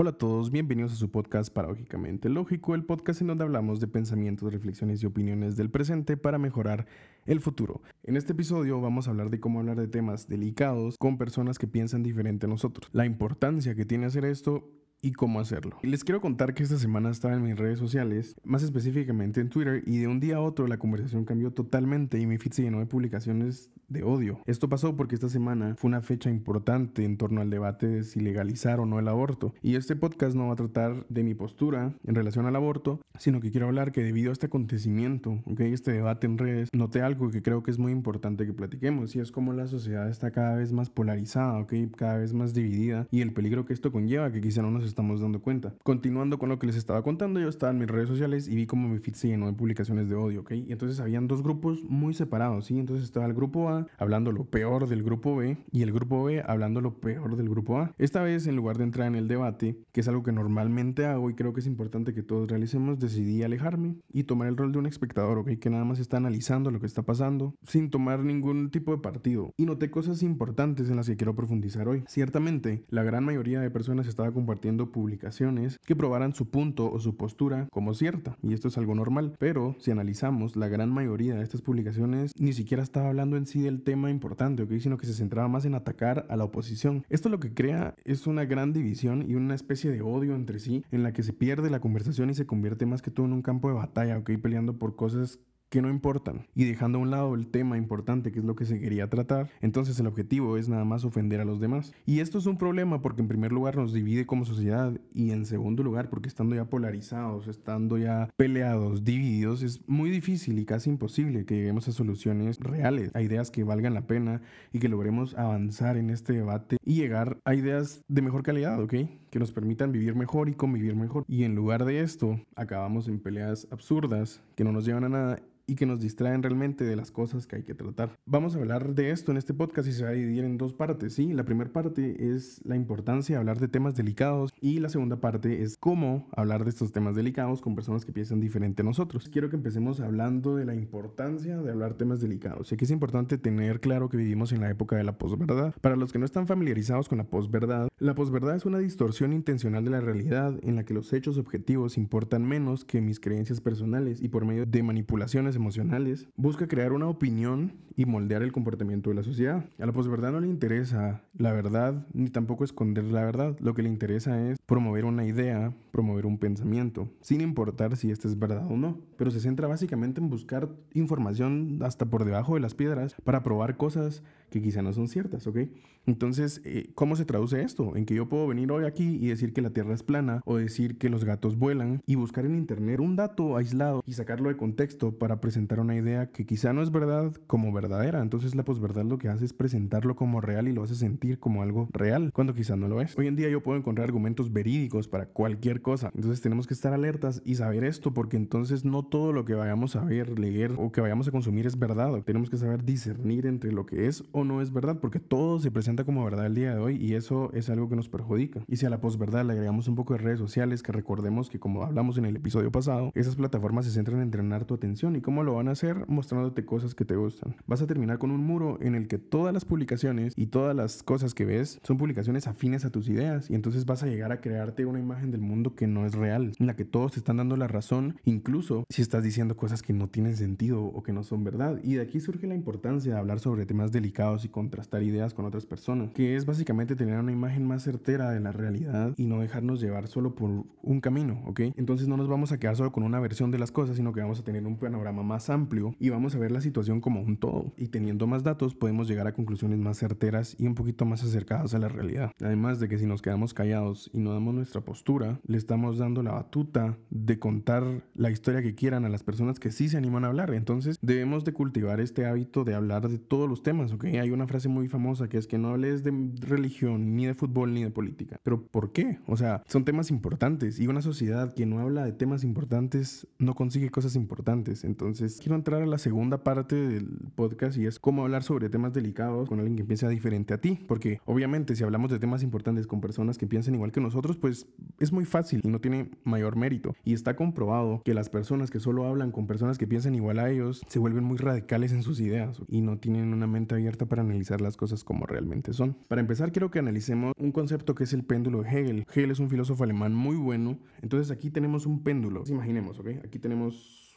Hola a todos, bienvenidos a su podcast Paradójicamente Lógico, el podcast en donde hablamos de pensamientos, reflexiones y opiniones del presente para mejorar el futuro. En este episodio vamos a hablar de cómo hablar de temas delicados con personas que piensan diferente a nosotros, la importancia que tiene hacer esto y cómo hacerlo. Les quiero contar que esta semana estaba en mis redes sociales, más específicamente en Twitter, y de un día a otro la conversación cambió totalmente y mi feed se llenó de publicaciones de odio. Esto pasó porque esta semana fue una fecha importante en torno al debate de si legalizar o no el aborto. Y este podcast no va a tratar de mi postura en relación al aborto, sino que quiero hablar que debido a este acontecimiento, okay, este debate en redes, noté algo que creo que es muy importante que platiquemos, y es como la sociedad está cada vez más polarizada, okay, cada vez más dividida, y el peligro que esto conlleva, que quizá no nos estamos dando cuenta. Continuando con lo que les estaba contando, yo estaba en mis redes sociales y vi como mi feed se llenó de publicaciones de odio, ¿ok? Y entonces habían dos grupos muy separados, ¿sí? Entonces estaba el grupo A hablando lo peor del grupo B y el grupo B hablando lo peor del grupo A. Esta vez, en lugar de entrar en el debate, que es algo que normalmente hago y creo que es importante que todos realicemos, decidí alejarme y tomar el rol de un espectador, ¿ok? Que nada más está analizando lo que está pasando sin tomar ningún tipo de partido. Y noté cosas importantes en las que quiero profundizar hoy. Ciertamente, la gran mayoría de personas estaba compartiendo publicaciones que probaran su punto o su postura como cierta, y esto es algo normal, pero si analizamos, la gran mayoría de estas publicaciones ni siquiera estaba hablando en sí del tema importante, ¿ok? sino que se centraba más en atacar a la oposición. Esto lo que crea es una gran división y una especie de odio entre sí, en la que se pierde la conversación y se convierte más que todo en un campo de batalla, ¿ok? peleando por cosas que no importan y dejando a un lado el tema importante que es lo que se quería tratar, entonces el objetivo es nada más ofender a los demás. Y esto es un problema porque en primer lugar nos divide como sociedad y en segundo lugar porque estando ya polarizados, estando ya peleados, divididos, es muy difícil y casi imposible que lleguemos a soluciones reales, a ideas que valgan la pena y que logremos avanzar en este debate y llegar a ideas de mejor calidad, ¿ok? Que nos permitan vivir mejor y convivir mejor. Y en lugar de esto, acabamos en peleas absurdas que no nos llevan a nada y que nos distraen realmente de las cosas que hay que tratar. Vamos a hablar de esto en este podcast y se va a dividir en dos partes, ¿sí? La primera parte es la importancia de hablar de temas delicados y la segunda parte es cómo hablar de estos temas delicados con personas que piensan diferente a nosotros. Quiero que empecemos hablando de la importancia de hablar temas delicados. Y aquí es importante tener claro que vivimos en la época de la posverdad. Para los que no están familiarizados con la posverdad, la posverdad es una distorsión intencional de la realidad en la que los hechos objetivos importan menos que mis creencias personales y por medio de manipulaciones emocionales, busca crear una opinión y moldear el comportamiento de la sociedad. A la posverdad no le interesa la verdad ni tampoco esconder la verdad. Lo que le interesa es promover una idea, promover un pensamiento, sin importar si esta es verdad o no. Pero se centra básicamente en buscar información hasta por debajo de las piedras para probar cosas que quizá no son ciertas, ¿ok? Entonces, eh, ¿cómo se traduce esto? En que yo puedo venir hoy aquí y decir que la Tierra es plana o decir que los gatos vuelan y buscar en Internet un dato aislado y sacarlo de contexto para presentar una idea que quizá no es verdad como verdadera. Entonces la posverdad lo que hace es presentarlo como real y lo hace sentir como algo real, cuando quizá no lo es. Hoy en día yo puedo encontrar argumentos verídicos para cualquier cosa. Entonces tenemos que estar alertas y saber esto porque entonces no todo lo que vayamos a ver, leer o que vayamos a consumir es verdad. Tenemos que saber discernir entre lo que es o no es verdad porque todo se presenta como verdad el día de hoy y eso es algo que nos perjudica. Y si a la posverdad le agregamos un poco de redes sociales, que recordemos que como hablamos en el episodio pasado, esas plataformas se centran en entrenar tu atención y cómo lo van a hacer? Mostrándote cosas que te gustan. Vas a terminar con un muro en el que todas las publicaciones y todas las cosas que ves son publicaciones afines a tus ideas y entonces vas a llegar a crearte una imagen del mundo que no es real, en la que todos te están dando la razón, incluso si estás diciendo cosas que no tienen sentido o que no son verdad. Y de aquí surge la importancia de hablar sobre temas delicados y contrastar ideas con otras personas, que es básicamente tener una imagen más certera de la realidad y no dejarnos llevar solo por un camino, ¿ok? Entonces no nos vamos a quedar solo con una versión de las cosas, sino que vamos a tener un panorama más amplio y vamos a ver la situación como un todo. Y teniendo más datos podemos llegar a conclusiones más certeras y un poquito más acercadas a la realidad. Además de que si nos quedamos callados y no damos nuestra postura, le estamos dando la batuta de contar la historia que quieran a las personas que sí se animan a hablar. Entonces debemos de cultivar este hábito de hablar de todos los temas, ¿ok? Hay una frase muy famosa que es que no hables de religión, ni de fútbol, ni de política. Pero ¿por qué? O sea, son temas importantes y una sociedad que no habla de temas importantes no consigue cosas importantes. Entonces, quiero entrar a la segunda parte del podcast y es cómo hablar sobre temas delicados con alguien que piensa diferente a ti. Porque obviamente si hablamos de temas importantes con personas que piensan igual que nosotros, pues es muy fácil y no tiene mayor mérito. Y está comprobado que las personas que solo hablan con personas que piensan igual a ellos se vuelven muy radicales en sus ideas y no tienen una mente abierta para analizar las cosas como realmente son. Para empezar, quiero que analicemos un concepto que es el péndulo de Hegel. Hegel es un filósofo alemán muy bueno. Entonces aquí tenemos un péndulo. Imaginemos, ¿ok? Aquí tenemos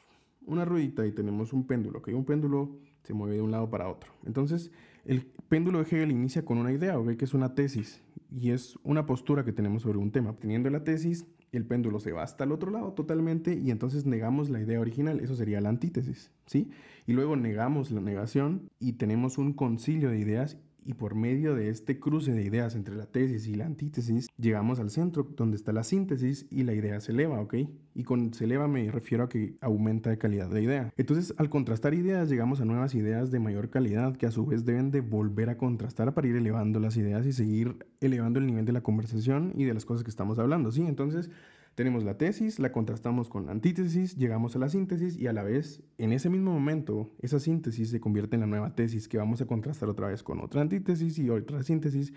una ruedita y tenemos un péndulo, ¿ok? Un péndulo se mueve de un lado para otro. Entonces, el péndulo de Hegel inicia con una idea, ¿ok? Que es una tesis y es una postura que tenemos sobre un tema. Teniendo la tesis, el péndulo se va hasta el otro lado totalmente y entonces negamos la idea original. Eso sería la antítesis, ¿sí? Y luego negamos la negación y tenemos un concilio de ideas y por medio de este cruce de ideas entre la tesis y la antítesis, llegamos al centro donde está la síntesis y la idea se eleva, ¿ok? Y con se eleva me refiero a que aumenta de calidad la idea. Entonces, al contrastar ideas, llegamos a nuevas ideas de mayor calidad que a su vez deben de volver a contrastar para ir elevando las ideas y seguir elevando el nivel de la conversación y de las cosas que estamos hablando, ¿sí? Entonces, tenemos la tesis, la contrastamos con la antítesis, llegamos a la síntesis y a la vez, en ese mismo momento, esa síntesis se convierte en la nueva tesis que vamos a contrastar otra vez con otra antítesis y otra síntesis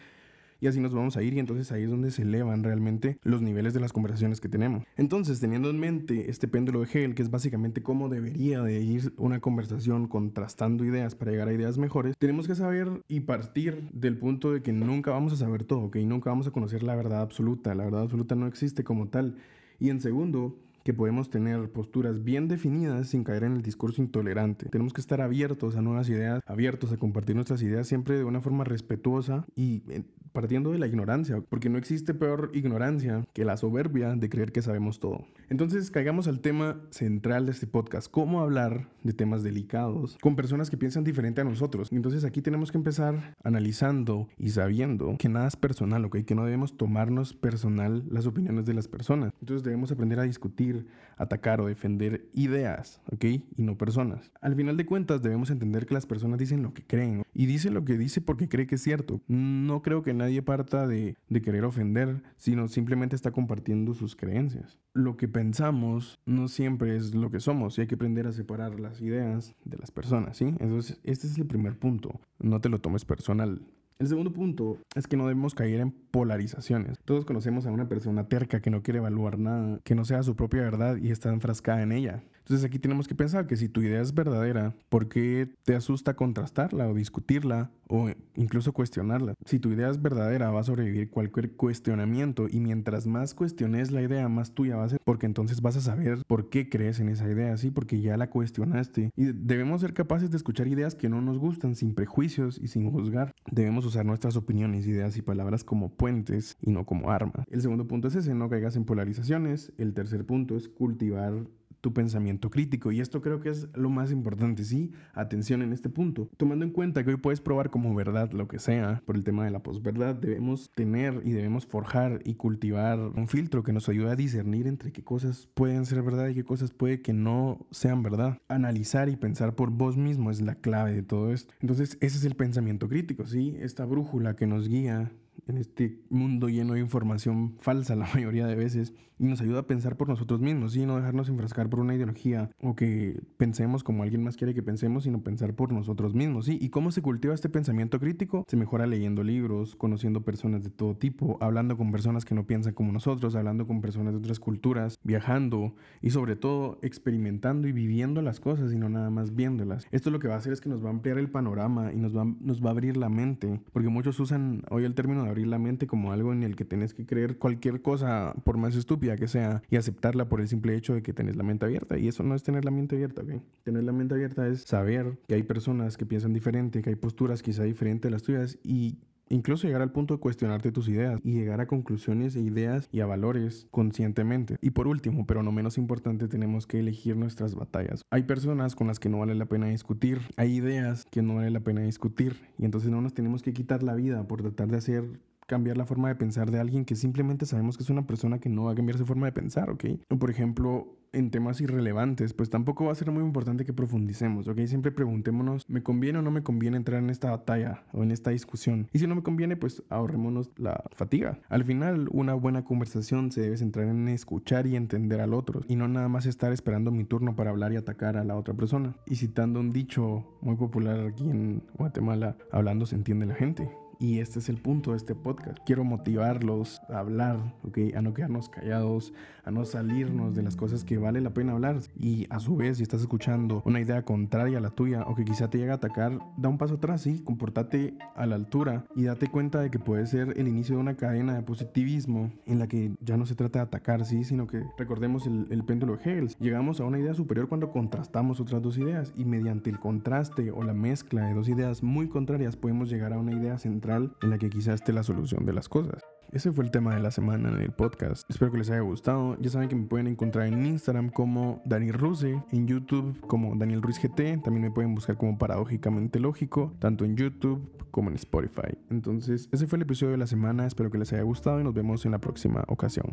y así nos vamos a ir y entonces ahí es donde se elevan realmente los niveles de las conversaciones que tenemos. Entonces, teniendo en mente este péndulo de Hegel, que es básicamente cómo debería de ir una conversación contrastando ideas para llegar a ideas mejores, tenemos que saber y partir del punto de que nunca vamos a saber todo, que nunca vamos a conocer la verdad absoluta. La verdad absoluta no existe como tal. Y en segundo, que podemos tener posturas bien definidas sin caer en el discurso intolerante. Tenemos que estar abiertos a nuevas ideas, abiertos a compartir nuestras ideas siempre de una forma respetuosa y eh, partiendo de la ignorancia, porque no existe peor ignorancia que la soberbia de creer que sabemos todo. Entonces, caigamos al tema central de este podcast, cómo hablar de temas delicados con personas que piensan diferente a nosotros. Entonces, aquí tenemos que empezar analizando y sabiendo que nada es personal, ¿ok? Que no debemos tomarnos personal las opiniones de las personas. Entonces, debemos aprender a discutir atacar o defender ideas, ¿ok? Y no personas. Al final de cuentas debemos entender que las personas dicen lo que creen y dice lo que dice porque cree que es cierto. No creo que nadie parta de, de querer ofender, sino simplemente está compartiendo sus creencias. Lo que pensamos no siempre es lo que somos y hay que aprender a separar las ideas de las personas, ¿sí? Entonces, este es el primer punto. No te lo tomes personal. El segundo punto es que no debemos caer en polarizaciones. Todos conocemos a una persona terca que no quiere evaluar nada, que no sea su propia verdad y está enfrascada en ella. Entonces aquí tenemos que pensar que si tu idea es verdadera, ¿por qué te asusta contrastarla o discutirla o incluso cuestionarla? Si tu idea es verdadera, va a sobrevivir cualquier cuestionamiento y mientras más cuestiones la idea, más tuya va a ser, porque entonces vas a saber por qué crees en esa idea, ¿sí? Porque ya la cuestionaste. Y debemos ser capaces de escuchar ideas que no nos gustan sin prejuicios y sin juzgar. Debemos usar nuestras opiniones, ideas y palabras como puentes y no como arma. El segundo punto es ese, no caigas en polarizaciones. El tercer punto es cultivar tu pensamiento crítico. Y esto creo que es lo más importante, sí, atención en este punto. Tomando en cuenta que hoy puedes probar como verdad lo que sea por el tema de la posverdad, debemos tener y debemos forjar y cultivar un filtro que nos ayude a discernir entre qué cosas pueden ser verdad y qué cosas puede que no sean verdad. Analizar y pensar por vos mismo es la clave de todo esto. Entonces, ese es el pensamiento crítico, sí, esta brújula que nos guía en este mundo lleno de información falsa la mayoría de veces y nos ayuda a pensar por nosotros mismos y no dejarnos enfrascar por una ideología o que pensemos como alguien más quiere que pensemos, sino pensar por nosotros mismos. ¿sí? ¿Y cómo se cultiva este pensamiento crítico? Se mejora leyendo libros, conociendo personas de todo tipo, hablando con personas que no piensan como nosotros, hablando con personas de otras culturas, viajando y sobre todo experimentando y viviendo las cosas y no nada más viéndolas. Esto lo que va a hacer es que nos va a ampliar el panorama y nos va, nos va a abrir la mente, porque muchos usan hoy el término de abrir la mente como algo en el que tenés que creer cualquier cosa, por más estúpida que sea, y aceptarla por el simple hecho de que tenés la mente abierta. Y eso no es tener la mente abierta, ¿ok? Tener la mente abierta es saber que hay personas que piensan diferente, que hay posturas quizá diferentes a las tuyas y Incluso llegar al punto de cuestionarte tus ideas y llegar a conclusiones e ideas y a valores conscientemente. Y por último, pero no menos importante, tenemos que elegir nuestras batallas. Hay personas con las que no vale la pena discutir, hay ideas que no vale la pena discutir y entonces no nos tenemos que quitar la vida por tratar de hacer cambiar la forma de pensar de alguien que simplemente sabemos que es una persona que no va a cambiar su forma de pensar, ¿ok? Por ejemplo, en temas irrelevantes, pues tampoco va a ser muy importante que profundicemos, ¿ok? Siempre preguntémonos, ¿me conviene o no me conviene entrar en esta batalla o en esta discusión? Y si no me conviene, pues ahorrémonos la fatiga. Al final, una buena conversación se debe centrar en escuchar y entender al otro, y no nada más estar esperando mi turno para hablar y atacar a la otra persona. Y citando un dicho muy popular aquí en Guatemala, hablando se entiende la gente. Y este es el punto de este podcast. Quiero motivarlos a hablar, ¿ok? A no quedarnos callados, a no salirnos de las cosas que vale la pena hablar. Y a su vez, si estás escuchando una idea contraria a la tuya o que quizá te llegue a atacar, da un paso atrás, sí, comportate a la altura y date cuenta de que puede ser el inicio de una cadena de positivismo en la que ya no se trata de atacar, sí, sino que recordemos el, el péndulo de Hales. Llegamos a una idea superior cuando contrastamos otras dos ideas y mediante el contraste o la mezcla de dos ideas muy contrarias podemos llegar a una idea central en la que quizás esté la solución de las cosas. Ese fue el tema de la semana en el podcast. Espero que les haya gustado. Ya saben que me pueden encontrar en Instagram como Daniel Ruse, en YouTube como Daniel Ruiz GT. También me pueden buscar como Paradójicamente Lógico, tanto en YouTube como en Spotify. Entonces, ese fue el episodio de la semana. Espero que les haya gustado y nos vemos en la próxima ocasión.